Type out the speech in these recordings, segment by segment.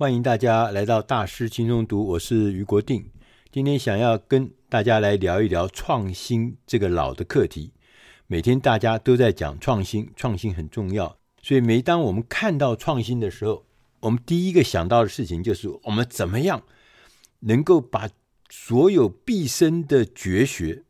欢迎大家来到大师轻松读，我是余国定。今天想要跟大家来聊一聊创新这个老的课题。每天大家都在讲创新，创新很重要，所以每当我们看到创新的时候，我们第一个想到的事情就是我们怎么样能够把所有毕生的绝学、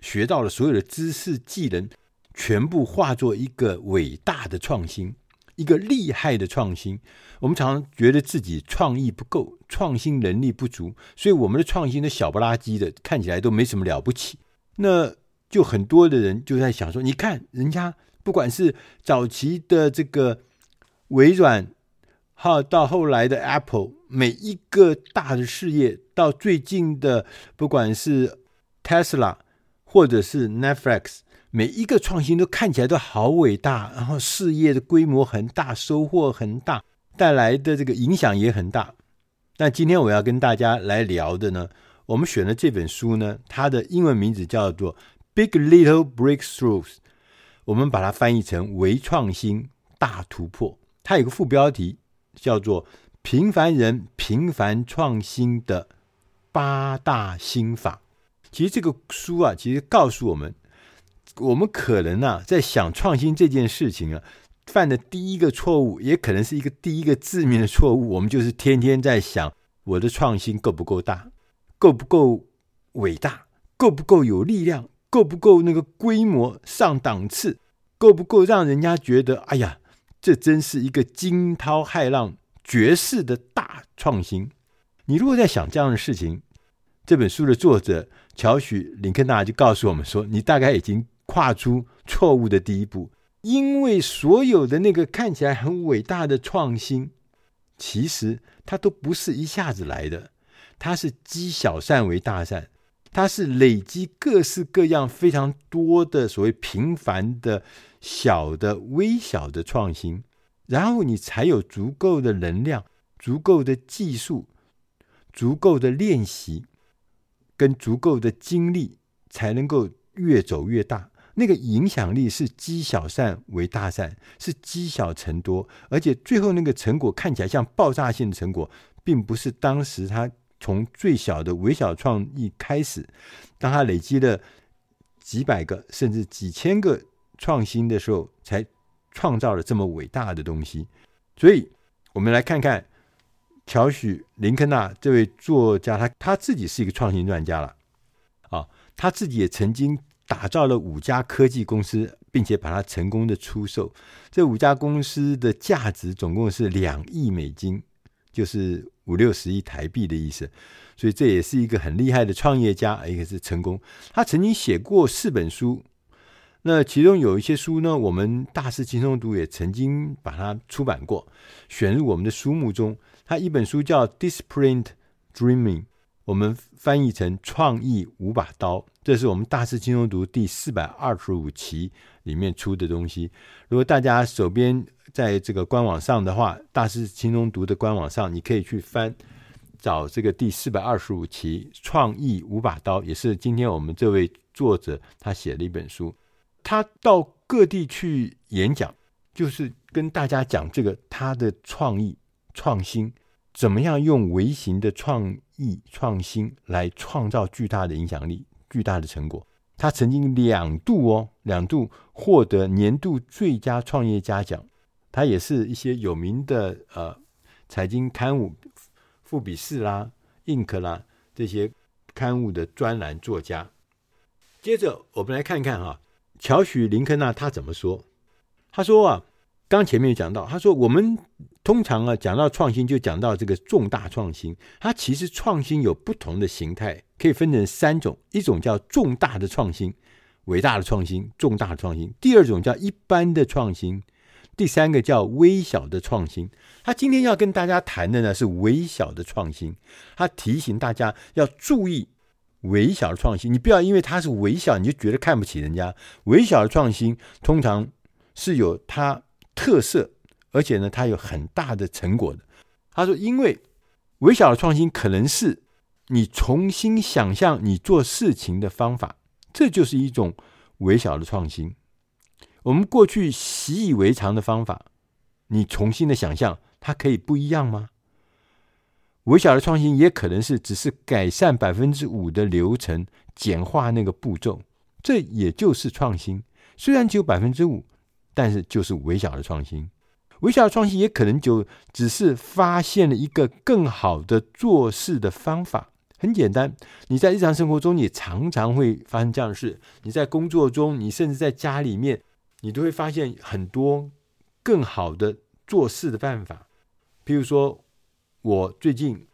学到了所有的知识技能，全部化作一个伟大的创新。一个厉害的创新，我们常常觉得自己创意不够，创新能力不足，所以我们的创新都小不拉几的，看起来都没什么了不起。那就很多的人就在想说，你看人家不管是早期的这个微软，好到后来的 Apple，每一个大的事业，到最近的不管是 Tesla 或者是 Netflix。每一个创新都看起来都好伟大，然后事业的规模很大，收获很大，带来的这个影响也很大。那今天我要跟大家来聊的呢，我们选的这本书呢，它的英文名字叫做《Big Little Breakthroughs》，我们把它翻译成“微创新大突破”。它有个副标题叫做《平凡人平凡创新的八大心法》。其实这个书啊，其实告诉我们。我们可能啊，在想创新这件事情啊，犯的第一个错误，也可能是一个第一个致命的错误。我们就是天天在想，我的创新够不够大，够不够伟大，够不够有力量，够不够那个规模上档次，够不够让人家觉得，哎呀，这真是一个惊涛骇浪、绝世的大创新。你如果在想这样的事情，这本书的作者乔许·林肯纳就告诉我们说，你大概已经。跨出错误的第一步，因为所有的那个看起来很伟大的创新，其实它都不是一下子来的，它是积小善为大善，它是累积各式各样非常多的所谓平凡的小的微小的创新，然后你才有足够的能量、足够的技术、足够的练习跟足够的精力，才能够越走越大。那个影响力是积小善为大善，是积小成多，而且最后那个成果看起来像爆炸性的成果，并不是当时他从最小的微小创意开始，当他累积了几百个甚至几千个创新的时候，才创造了这么伟大的东西。所以，我们来看看乔许·林肯纳这位作家，他他自己是一个创新专家了，啊，他自己也曾经。打造了五家科技公司，并且把它成功的出售。这五家公司的价值总共是两亿美金，就是五六十亿台币的意思。所以这也是一个很厉害的创业家，一个是成功。他曾经写过四本书，那其中有一些书呢，我们大师轻松读也曾经把它出版过，选入我们的书目中。他一本书叫《Disciplined Dreaming》。我们翻译成“创意五把刀”，这是我们大师轻松读第四百二十五期里面出的东西。如果大家手边在这个官网上的话，大师轻松读的官网上，你可以去翻找这个第四百二十五期“创意五把刀”，也是今天我们这位作者他写的一本书。他到各地去演讲，就是跟大家讲这个他的创意创新。怎么样用微型的创意创新来创造巨大的影响力、巨大的成果？他曾经两度哦，两度获得年度最佳创业家奖。他也是一些有名的呃财经刊物，富比士啦、Inc 啦这些刊物的专栏作家。接着我们来看看哈，乔许·林肯纳他怎么说？他说啊。刚前面讲到，他说我们通常啊讲到创新就讲到这个重大创新，它其实创新有不同的形态，可以分成三种：一种叫重大的创新，伟大的创新，重大的创新；第二种叫一般的创新；第三个叫微小的创新。他今天要跟大家谈的呢是微小的创新，他提醒大家要注意微小的创新，你不要因为它是微小你就觉得看不起人家。微小的创新通常是有它。特色，而且呢，它有很大的成果的。他说，因为微小的创新可能是你重新想象你做事情的方法，这就是一种微小的创新。我们过去习以为常的方法，你重新的想象，它可以不一样吗？微小的创新也可能是只是改善百分之五的流程，简化那个步骤，这也就是创新。虽然只有百分之五，但是就是微小的创新。微小的创新也可能就只是发现了一个更好的做事的方法。很简单，你在日常生活中，你常常会发生这样的事。你在工作中，你甚至在家里面，你都会发现很多更好的做事的办法。譬如说，我最近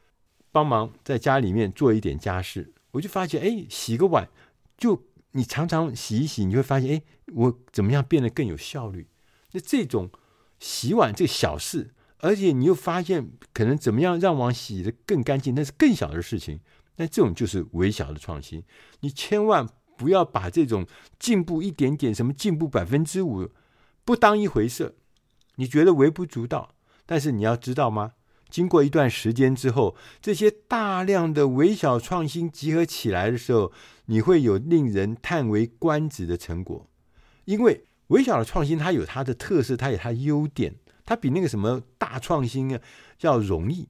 帮忙在家里面做一点家事，我就发现，哎，洗个碗，就你常常洗一洗，你会发现，哎，我怎么样变得更有效率？那这种洗碗这个小事，而且你又发现可能怎么样让碗洗得更干净，那是更小的事情。那这种就是微小的创新。你千万不要把这种进步一点点，什么进步百分之五，不当一回事。你觉得微不足道，但是你要知道吗？经过一段时间之后，这些大量的微小创新集合起来的时候，你会有令人叹为观止的成果。因为微小的创新它有它的特色，它有它优点，它比那个什么大创新啊要容易。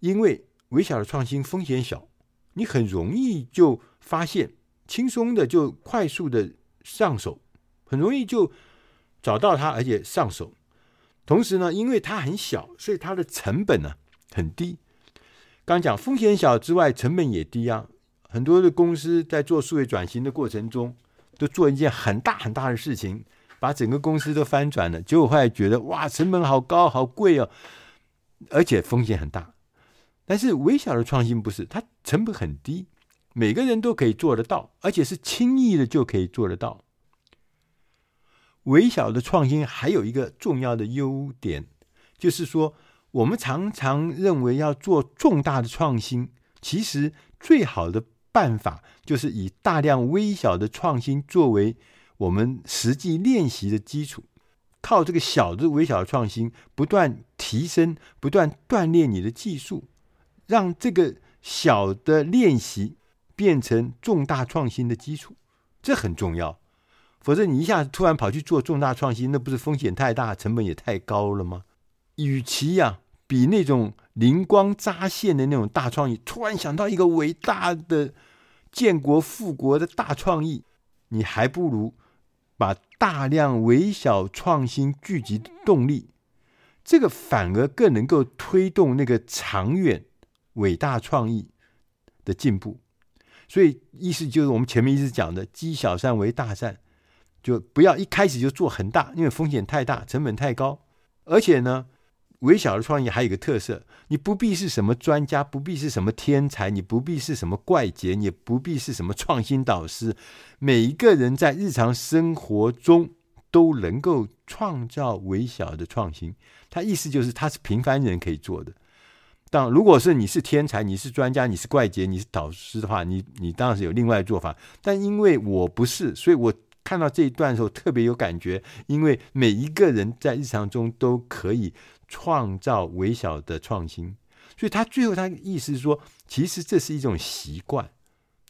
因为微小的创新风险小，你很容易就发现，轻松的就快速的上手，很容易就找到它，而且上手。同时呢，因为它很小，所以它的成本呢很低。刚讲风险小之外，成本也低啊。很多的公司在做数位转型的过程中，都做一件很大很大的事情，把整个公司都翻转了。结果后来觉得哇，成本好高，好贵哦，而且风险很大。但是微小的创新不是，它成本很低，每个人都可以做得到，而且是轻易的就可以做得到。微小的创新还有一个重要的优点，就是说，我们常常认为要做重大的创新，其实最好的办法就是以大量微小的创新作为我们实际练习的基础，靠这个小的微小的创新不断提升，不断锻炼你的技术，让这个小的练习变成重大创新的基础，这很重要。否则，你一下子突然跑去做重大创新，那不是风险太大，成本也太高了吗？与其呀、比那种灵光乍现的那种大创意，突然想到一个伟大的建国复国的大创意，你还不如把大量微小创新聚集动力，这个反而更能够推动那个长远伟大创意的进步。所以，意思就是我们前面一直讲的，积小善为大善。就不要一开始就做很大，因为风险太大，成本太高。而且呢，微小的创意还有一个特色，你不必是什么专家，不必是什么天才，你不必是什么怪杰，你不必是什么创新导师。每一个人在日常生活中都能够创造微小的创新。他意思就是，他是平凡人可以做的。当如果是你是天才，你是专家，你是怪杰，你是导师的话，你你当然是有另外的做法。但因为我不是，所以我。看到这一段的时候特别有感觉，因为每一个人在日常中都可以创造微小的创新，所以他最后他意思是说，其实这是一种习惯，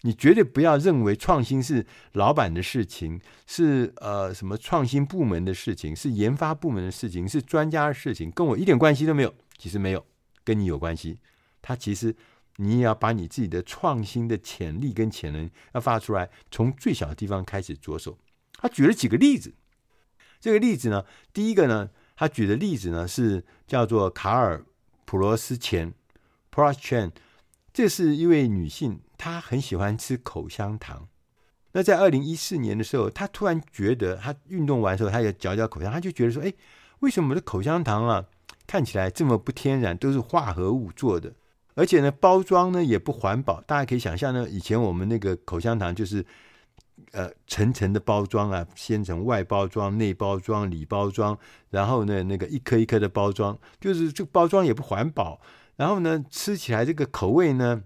你绝对不要认为创新是老板的事情，是呃什么创新部门的事情，是研发部门的事情，是专家的事情，跟我一点关系都没有。其实没有，跟你有关系。他其实。你也要把你自己的创新的潜力跟潜能要发出来，从最小的地方开始着手。他举了几个例子，这个例子呢，第一个呢，他举的例子呢是叫做卡尔普罗斯钱 （Prost Chen），这是一位女性，她很喜欢吃口香糖。那在二零一四年的时候，她突然觉得，她运动完之后，她也嚼嚼口香，她就觉得说，哎，为什么我的口香糖啊看起来这么不天然，都是化合物做的？而且呢，包装呢也不环保。大家可以想象呢，以前我们那个口香糖就是，呃，层层的包装啊，先从外包装、内包装、里包装，然后呢，那个一颗一颗的包装，就是这个包装也不环保。然后呢，吃起来这个口味呢，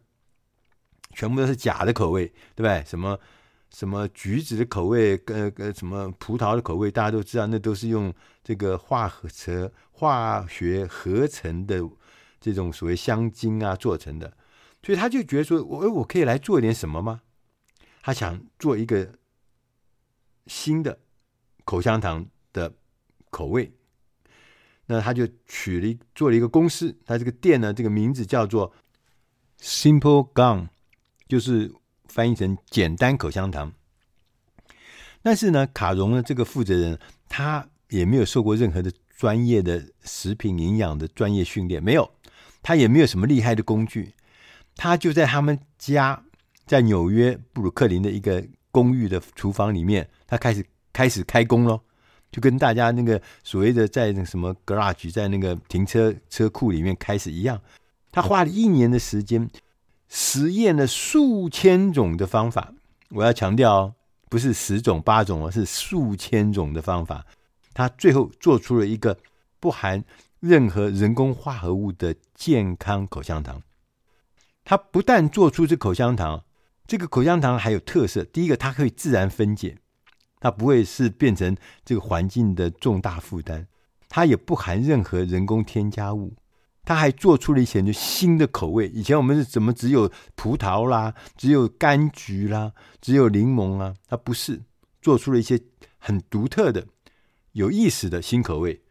全部都是假的口味，对不对？什么什么橘子的口味，呃呃，什么葡萄的口味，大家都知道，那都是用这个化合成、化学合成的。这种所谓香精啊做成的，所以他就觉得说，我我可以来做一点什么吗？他想做一个新的口香糖的口味。那他就取了做了一个公司，他这个店呢，这个名字叫做 Simple Gum，就是翻译成简单口香糖。但是呢，卡荣的这个负责人他也没有受过任何的专业的食品营养的专业训练，没有，他也没有什么厉害的工具，他就在他们家在纽约布鲁克林的一个公寓的厨房里面，他开始开始开工喽。就跟大家那个所谓的在那什么 garage，在那个停车车库里面开始一样，他花了一年的时间，实验了数千种的方法。我要强调哦，不是十种八种哦，是数千种的方法。他最后做出了一个不含任何人工化合物的健康口香糖。它不但做出这口香糖，这个口香糖还有特色，第一个它可以自然分解。它不会是变成这个环境的重大负担，它也不含任何人工添加物，它还做出了一些就新的口味。以前我们是怎么只有葡萄啦，只有柑橘啦，只有柠檬啊？它不是，做出了一些很独特的、有意思的新口味，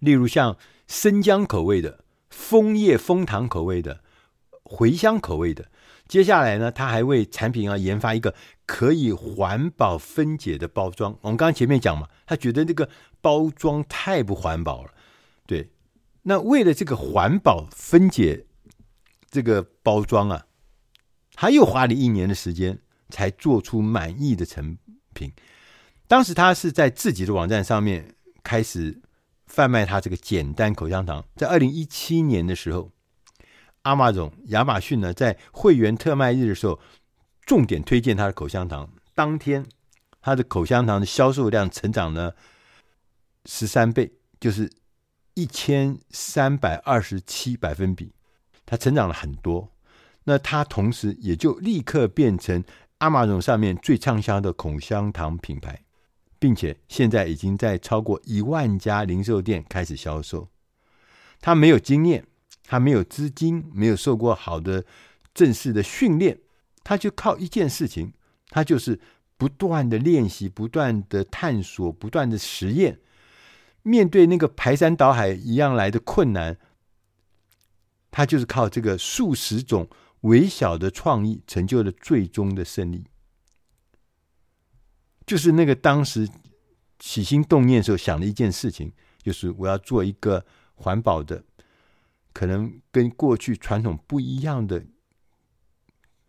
例如像生姜口味的、枫叶枫糖口味的、茴香口味的。接下来呢，他还为产品啊研发一个可以环保分解的包装。我们刚刚前面讲嘛，他觉得这个包装太不环保了。对，那为了这个环保分解这个包装啊，他又花了一年的时间才做出满意的成品。当时他是在自己的网站上面开始贩卖他这个简单口香糖，在二零一七年的时候。阿马总亚马逊呢，在会员特卖日的时候，重点推荐他的口香糖。当天，他的口香糖的销售量成长了十三倍，就是一千三百二十七百分比，它成长了很多。那它同时也就立刻变成阿马总上面最畅销的口香糖品牌，并且现在已经在超过一万家零售店开始销售。他没有经验。他没有资金，没有受过好的正式的训练，他就靠一件事情，他就是不断的练习，不断的探索，不断的实验。面对那个排山倒海一样来的困难，他就是靠这个数十种微小的创意，成就了最终的胜利。就是那个当时起心动念的时候想的一件事情，就是我要做一个环保的。可能跟过去传统不一样的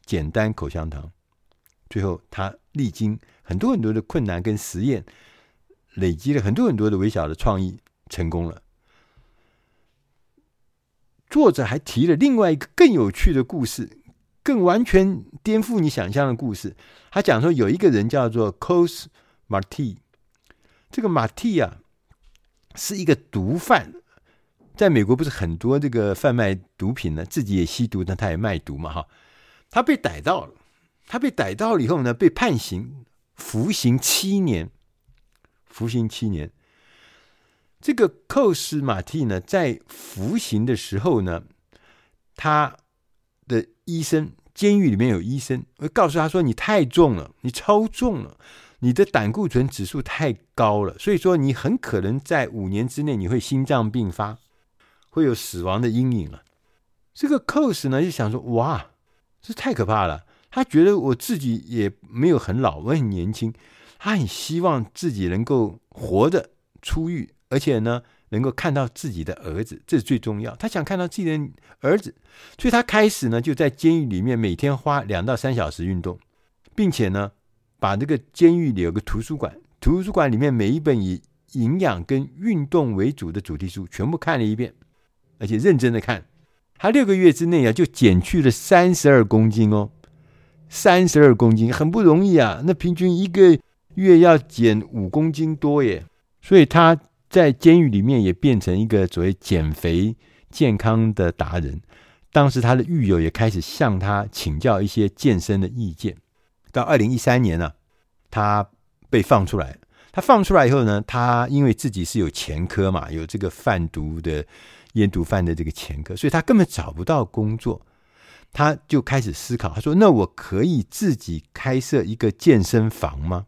简单口香糖，最后他历经很多很多的困难跟实验，累积了很多很多的微小的创意，成功了。作者还提了另外一个更有趣的故事，更完全颠覆你想象的故事。他讲说，有一个人叫做 Cos Marti，这个 Marti 啊，是一个毒贩。在美国不是很多这个贩卖毒品呢，自己也吸毒，但他也卖毒嘛，哈。他被逮到了，他被逮到了以后呢，被判刑，服刑七年，服刑七年。这个寇斯马蒂呢，在服刑的时候呢，他医生，监狱里面有医生会告诉他说：“你太重了，你超重了，你的胆固醇指数太高了，所以说你很可能在五年之内你会心脏病发。”会有死亡的阴影了。这个 Koss 呢就想说：“哇，这太可怕了。”他觉得我自己也没有很老，我很年轻。他很希望自己能够活着出狱，而且呢能够看到自己的儿子，这是最重要。他想看到自己的儿子，所以他开始呢就在监狱里面每天花两到三小时运动，并且呢把这个监狱里有个图书馆，图书馆里面每一本以营养跟运动为主的主题书全部看了一遍。而且认真的看，他六个月之内啊，就减去了三十二公斤哦，三十二公斤很不容易啊。那平均一个月要减五公斤多耶，所以他在监狱里面也变成一个所谓减肥健康的达人。当时他的狱友也开始向他请教一些健身的意见。到二零一三年呢、他被放出来。他放出来以后呢，他因为自己是有前科嘛，有这个贩毒的。烟毒贩的这个前科，所以他根本找不到工作，他就开始思考。他说：“那我可以自己开设一个健身房吗？”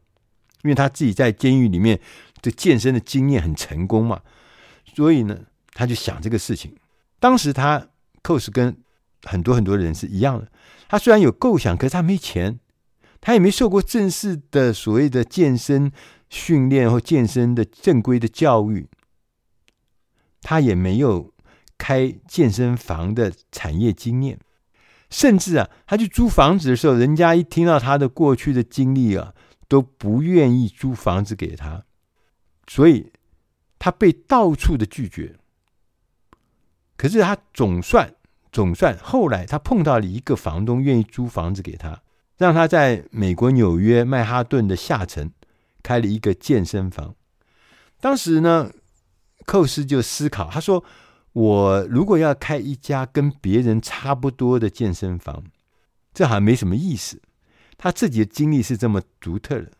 因为他自己在监狱里面这健身的经验很成功嘛，所以呢，他就想这个事情。当时他 Coase 跟很多很多人是一样的，他虽然有构想，可是他没钱，他也没受过正式的所谓的健身训练或健身的正规的教育，他也没有开健身房的产业经验，甚至啊，他去租房子的时候，人家一听到他的过去的经历啊，都不愿意租房子给他，所以他被到处的拒绝。可是他总算总算后来他碰到了一个房东愿意租房子给他，让他在美国纽约曼哈顿的下层开了一个健身房。当时呢，寇斯就思考，他说：“我如果要开一家跟别人差不多的健身房，这好像没什么意思。他自己的经历是这么独特的，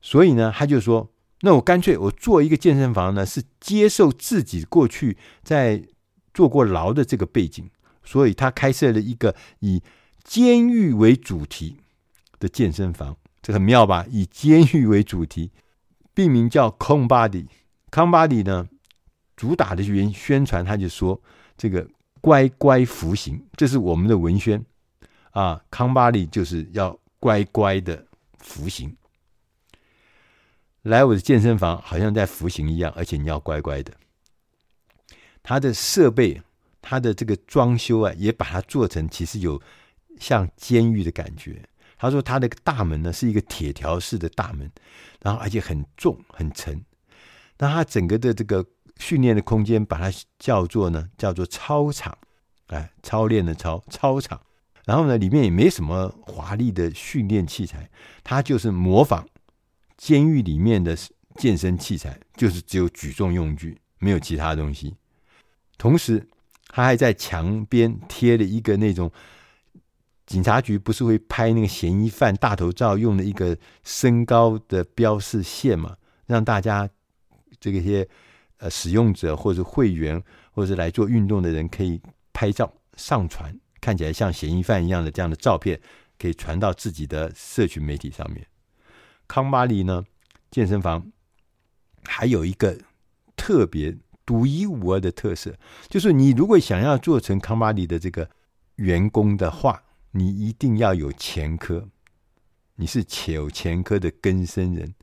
所以呢，他就说：那我干脆我做一个健身房呢，是接受自己过去在。”坐过牢的这个背景，所以他开设了一个以监狱为主题的健身房，这很妙吧？以监狱为主题，并名叫 Calm Body。Calm Body 呢，主打的原宣传，他就说这个乖乖服刑，这是我们的文宣啊。Calm Body 就是要乖乖的服刑，来我的健身房好像在服刑一样，而且你要乖乖的。他的设备，他的这个装修啊，也把它做成其实有像监狱的感觉。他说他的大门呢是一个铁条式的大门，然后而且很重很沉。那他整个的这个训练的空间，把它叫做呢叫做操场，哎，操练的操操场。然后呢，里面也没什么华丽的训练器材，它就是模仿监狱里面的健身器材，就是只有举重用具，没有其他东西。同时，他还在墙边贴了一个那种警察局不是会拍那个嫌疑犯大头照用的一个身高的标示线嘛，让大家这个些呃使用者或者会员或者是来做运动的人可以拍照上传，看起来像嫌疑犯一样的这样的照片，可以传到自己的社群媒体上面。康巴利呢，健身房还有一个特别。独一无二的特色，就是你如果想要做成康巴迪的这个员工的话，你一定要有前科，你是有前科的根生人。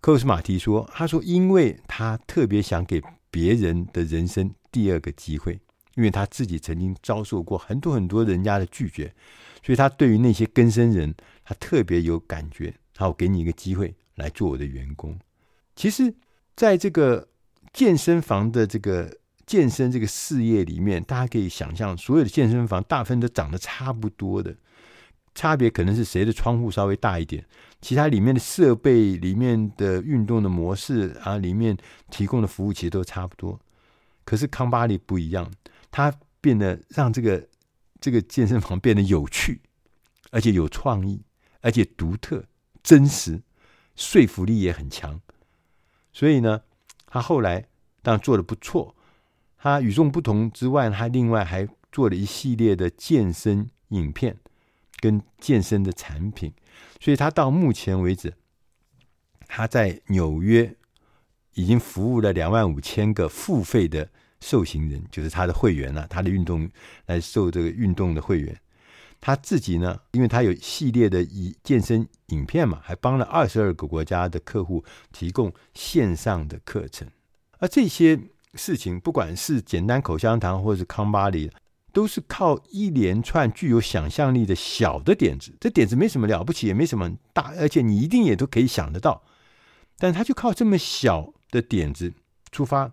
科斯马提说：“他说，因为他特别想给别人的人生第二个机会，因为他自己曾经遭受过很多很多人家的拒绝，所以他对于那些根生人，他特别有感觉。好我给你一个机会来做我的员工。其实，在这个。”健身房的这个健身这个事业里面，大家可以想象，所有的健身房大部分都长得差不多的，差别可能是谁的窗户稍微大一点，其他里面的设备、里面的运动的模式啊，里面提供的服务其实都差不多。可是康巴利不一样，它变得让这个这个健身房变得有趣，而且有创意，而且独特、真实，说服力也很强。所以呢。他后来当然做的不错，他与众不同之外，他另外还做了一系列的健身影片跟健身的产品，所以他到目前为止，他在纽约已经服务了两万五千个付费的受刑人，就是他的会员了，他的运动来受这个运动的会员。他自己呢，因为他有系列的以健身影片嘛，还帮了二十二个国家的客户提供线上的课程。而这些事情，不管是简单口香糖，或是康巴里，都是靠一连串具有想象力的小的点子。这点子没什么了不起，也没什么大，而且你一定也都可以想得到。但他就靠这么小的点子出发，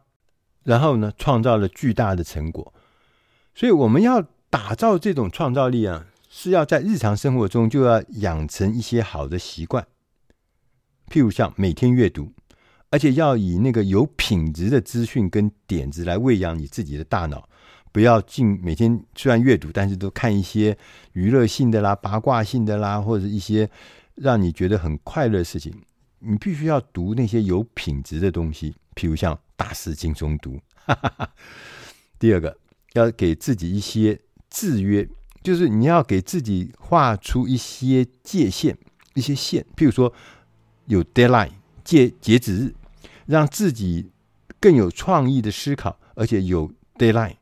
然后呢，创造了巨大的成果。所以我们要打造这种创造力啊。是要在日常生活中就要养成一些好的习惯，譬如像每天阅读，而且要以那个有品质的资讯跟点子来喂养你自己的大脑，不要进每天虽然阅读，但是都看一些娱乐性的啦、八卦性的啦，或者一些让你觉得很快乐的事情。你必须要读那些有品质的东西，譬如像大师轻松读。第二个，要给自己一些制约。就是你要给自己画出一些界限，一些线，譬如说有 deadline 截截止日，让自己更有创意的思考，而且有 deadline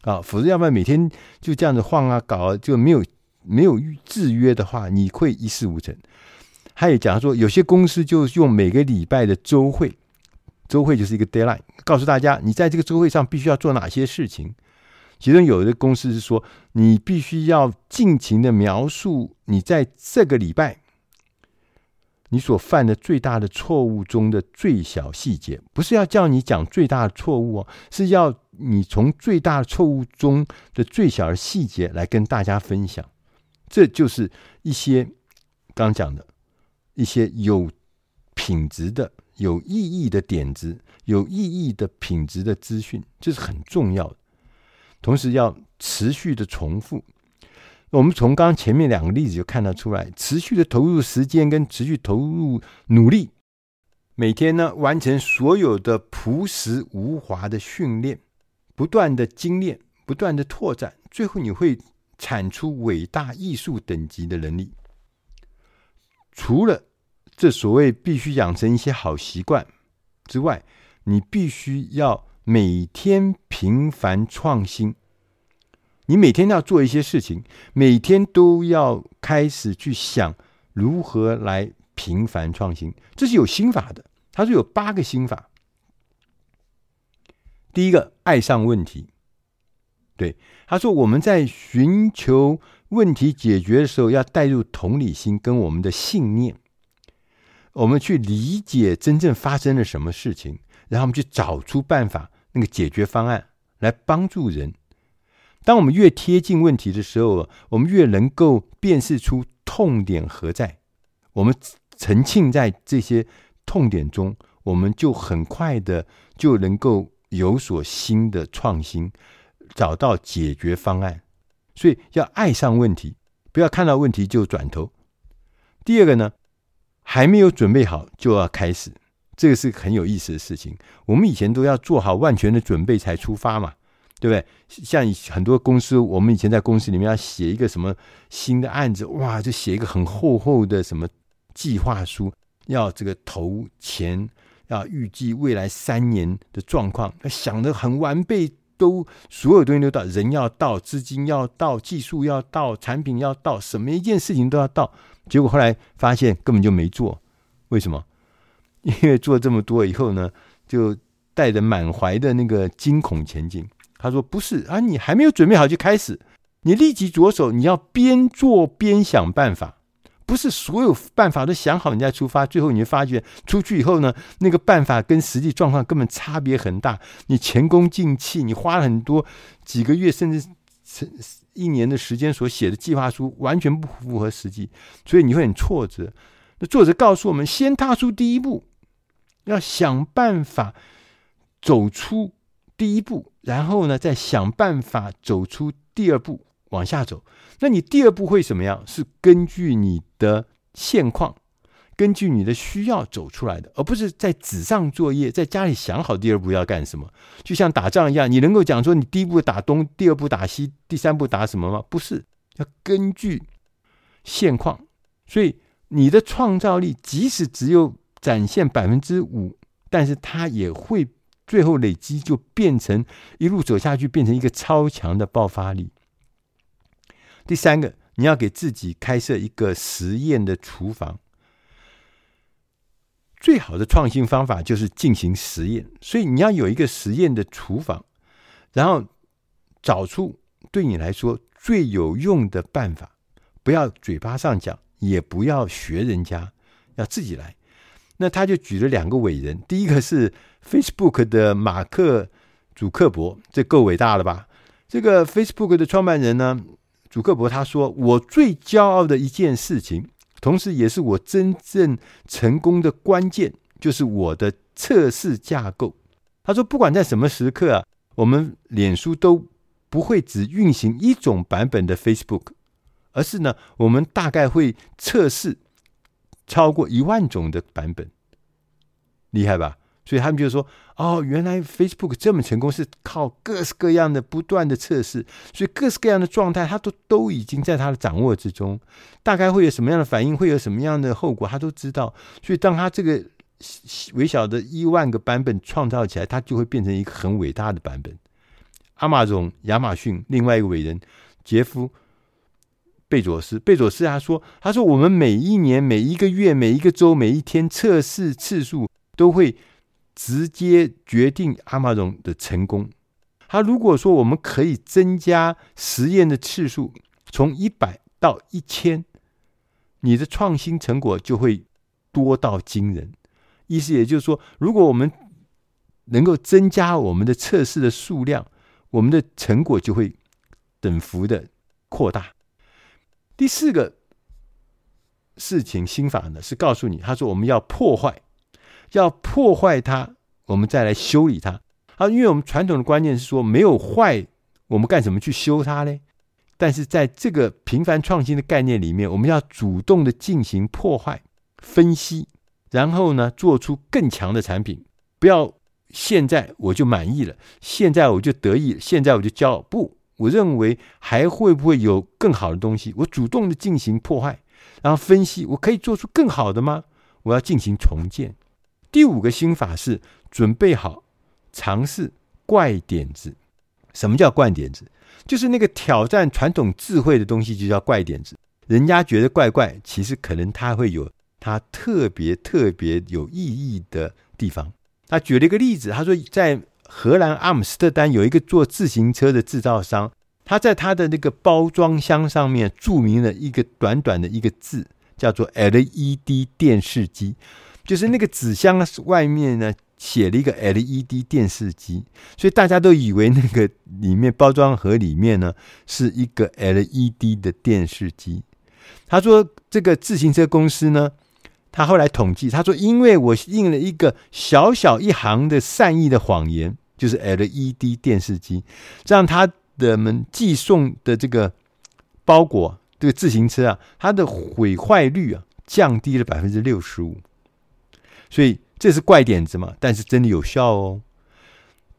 啊，否则要不然每天就这样子晃啊搞啊，就没有没有制约的话，你会一事无成。还有讲说，有些公司就用每个礼拜的周会，周会就是一个 deadline，告诉大家你在这个周会上必须要做哪些事情。其中有的公司是说，你必须要尽情的描述你在这个礼拜你所犯的最大的错误中的最小细节，不是要叫你讲最大的错误哦，是要你从最大的错误中的最小的细节来跟大家分享。这就是一些刚讲的一些有品质的、有意义的点子、有意义的品质的资讯，这是很重要的。同时要持续的重复。我们从刚刚前面两个例子就看得出来，持续的投入时间跟持续投入努力，每天呢完成所有的朴实无华的训练，不断的精炼，不断的拓展，最后你会产出伟大艺术等级的能力。除了这所谓必须养成一些好习惯之外，你必须要。每天频繁创新，你每天都要做一些事情，每天都要开始去想如何来频繁创新。这是有心法的，他说有八个心法。第一个，爱上问题。对，他说我们在寻求问题解决的时候，要带入同理心跟我们的信念，我们去理解真正发生了什么事情。然后我们去找出办法，那个解决方案来帮助人。当我们越贴近问题的时候，我们越能够辨识出痛点何在。我们沉浸在这些痛点中，我们就很快的就能够有所新的创新，找到解决方案。所以要爱上问题，不要看到问题就转头。第二个呢，还没有准备好就要开始。这个是很有意思的事情。我们以前都要做好万全的准备才出发嘛，对不对？像很多公司，我们以前在公司里面要写一个什么新的案子，哇，就写一个很厚厚的什么计划书，要这个投钱，要预计未来三年的状况，想得很完备，都所有东西都到，人要到，资金要到，技术要到，产品要到，什么一件事情都要到。结果后来发现根本就没做，为什么？因为做这么多以后呢，就带着满怀的那个惊恐前进。他说：“不是啊，你还没有准备好就开始，你立即着手，你要边做边想办法，不是所有办法都想好你再出发。最后你会发觉出去以后呢，那个办法跟实际状况根本差别很大。你前功尽弃，你花了很多几个月甚至一年的时间所写的计划书，完全不符合实际，所以你会很挫折。那作者告诉我们，先踏出第一步。”要想办法走出第一步，然后呢，再想办法走出第二步，往下走。那你第二步会怎么样？是根据你的现况，根据你的需要走出来的，而不是在纸上作业，在家里想好第二步要干什么。就像打仗一样，你能够讲说你第一步打东，第二步打西，第三步打什么吗？不是，要根据现况。所以你的创造力，即使只有。展现百分之五，但是它也会最后累积，就变成一路走下去，变成一个超强的爆发力。第三个，你要给自己开设一个实验的厨房。最好的创新方法就是进行实验，所以你要有一个实验的厨房，然后找出对你来说最有用的办法。不要嘴巴上讲，也不要学人家，要自己来。那他就举了两个伟人，第一个是 Facebook 的马克·祖克伯，这够伟大了吧？这个 Facebook 的创办人呢，祖克伯他说：“我最骄傲的一件事情，同时也是我真正成功的关键，就是我的测试架构。”他说：“不管在什么时刻啊，我们脸书都不会只运行一种版本的 Facebook，而是呢，我们大概会测试。”超过一万种的版本，厉害吧？所以他们就说：“哦，原来 Facebook 这么成功，是靠各式各样的不断的测试，所以各式各样的状态，他都都已经在他的掌握之中。大概会有什么样的反应，会有什么样的后果，他都知道。所以当他这个微小的一万个版本创造起来，它就会变成一个很伟大的版本。阿马总，亚马逊另外一个伟人杰夫贝佐斯，贝佐斯他说：“他说我们每一年、每一个月、每一个周、每一天测试次数都会直接决定阿马逊的成功。他如果说我们可以增加实验的次数，从一百到一千，你的创新成果就会多到惊人。意思也就是说，如果我们能够增加我们的测试的数量，我们的成果就会等幅的扩大。第四个事情心法呢，是告诉你，他说我们要破坏，要破坏它，我们再来修理它。啊，因为我们传统的观念是说，没有坏，我们干什么去修它呢？但是在这个频繁创新的概念里面，我们要主动的进行破坏、分析，然后呢，做出更强的产品，不要。现在我就满意了，现在我就得意，现在我就骄傲。不，我认为还会不会有更好的东西？我主动的进行破坏，然后分析，我可以做出更好的吗？我要进行重建。第五个心法是准备好尝试怪点子。什么叫怪点子？就是那个挑战传统智慧的东西，就叫怪点子。人家觉得怪怪，其实可能它会有它特别特别有意义的地方。他举了一个例子，他说在荷兰阿姆斯特丹有一个做自行车的制造商，他在他的那个包装箱上面注明了一个短短的一个字，叫做 LED 电视机，就是那个纸箱外面呢写了一个 LED 电视机，所以大家都以为那个里面包装盒里面呢是一个 LED 的电视机。他说这个自行车公司呢。他后来统计，他说：“因为我印了一个小小一行的善意的谎言，就是 LED 电视机，让他的们寄送的这个包裹，这个自行车啊，它的毁坏率啊降低了百分之六十五。所以这是怪点子嘛，但是真的有效哦。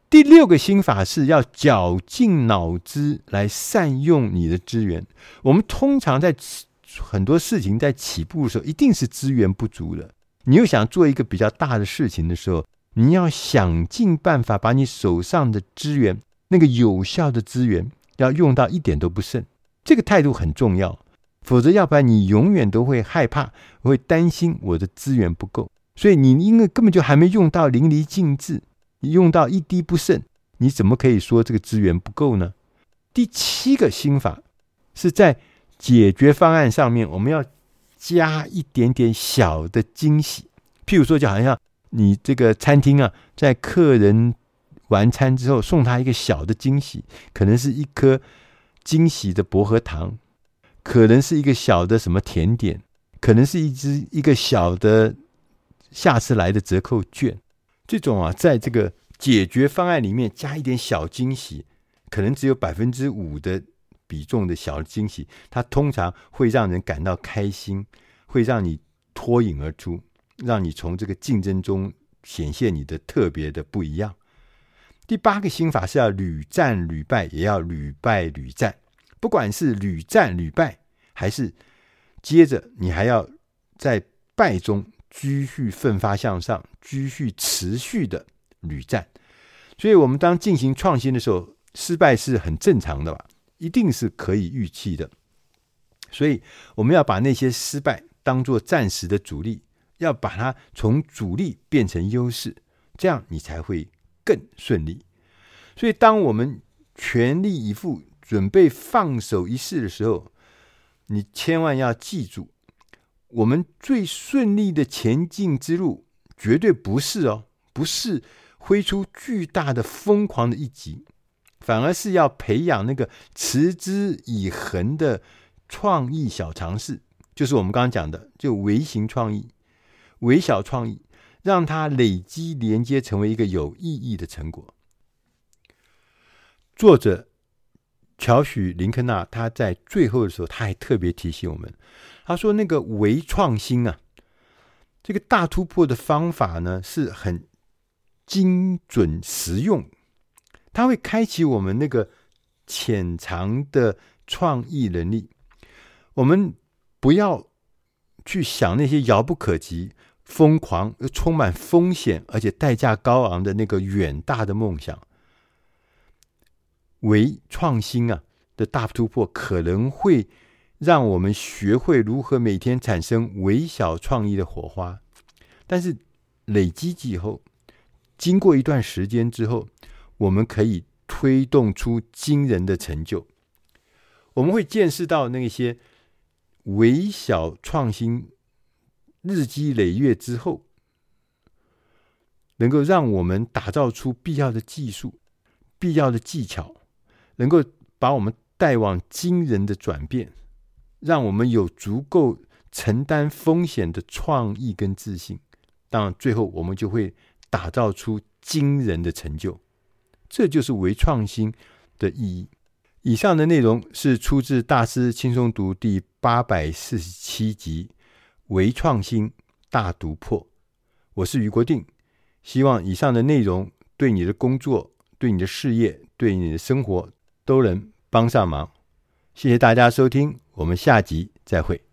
第六个心法是要绞尽脑汁来善用你的资源。我们通常在。很多事情在起步的时候，一定是资源不足的。你又想做一个比较大的事情的时候，你要想尽办法把你手上的资源，那个有效的资源，要用到一点都不剩。这个态度很重要，否则要不然你永远都会害怕，会担心我的资源不够。所以你因为根本就还没用到淋漓尽致，你用到一滴不剩，你怎么可以说这个资源不够呢？第七个心法是在。解决方案上面，我们要加一点点小的惊喜。譬如说，就好像你这个餐厅啊，在客人完餐之后送他一个小的惊喜，可能是一颗惊喜的薄荷糖，可能是一个小的什么甜点，可能是一只一个小的下次来的折扣券。这种啊，在这个解决方案里面加一点小惊喜，可能只有百分之五的。比重的小惊喜，它通常会让人感到开心，会让你脱颖而出，让你从这个竞争中显现你的特别的不一样。第八个心法是要屡战屡败，也要屡败屡战。不管是屡战屡败，还是接着你还要在败中继续奋发向上，继续持续的屡战。所以，我们当进行创新的时候，失败是很正常的吧？一定是可以预期的，所以我们要把那些失败当做暂时的阻力，要把它从阻力变成优势，这样你才会更顺利。所以，当我们全力以赴准备放手一试的时候，你千万要记住，我们最顺利的前进之路，绝对不是哦，不是挥出巨大的疯狂的一击。反而是要培养那个持之以恒的创意小尝试，就是我们刚刚讲的，就微型创意、微小创意，让它累积连接成为一个有意义的成果。作者乔许·林克纳他在最后的时候，他还特别提醒我们，他说：“那个微创新啊，这个大突破的方法呢，是很精准实用。”它会开启我们那个潜藏的创意能力。我们不要去想那些遥不可及、疯狂又充满风险，而且代价高昂的那个远大的梦想。微创新啊的大突破，可能会让我们学会如何每天产生微小创意的火花。但是累积以后，经过一段时间之后，我们可以推动出惊人的成就。我们会见识到那些微小创新日积累月之后，能够让我们打造出必要的技术、必要的技巧，能够把我们带往惊人的转变，让我们有足够承担风险的创意跟自信。当然，最后我们就会打造出惊人的成就。这就是微创新的意义。以上的内容是出自《大师轻松读》第八百四十七集《微创新大突破》。我是于国定，希望以上的内容对你的工作、对你的事业、对你的生活都能帮上忙。谢谢大家收听，我们下集再会。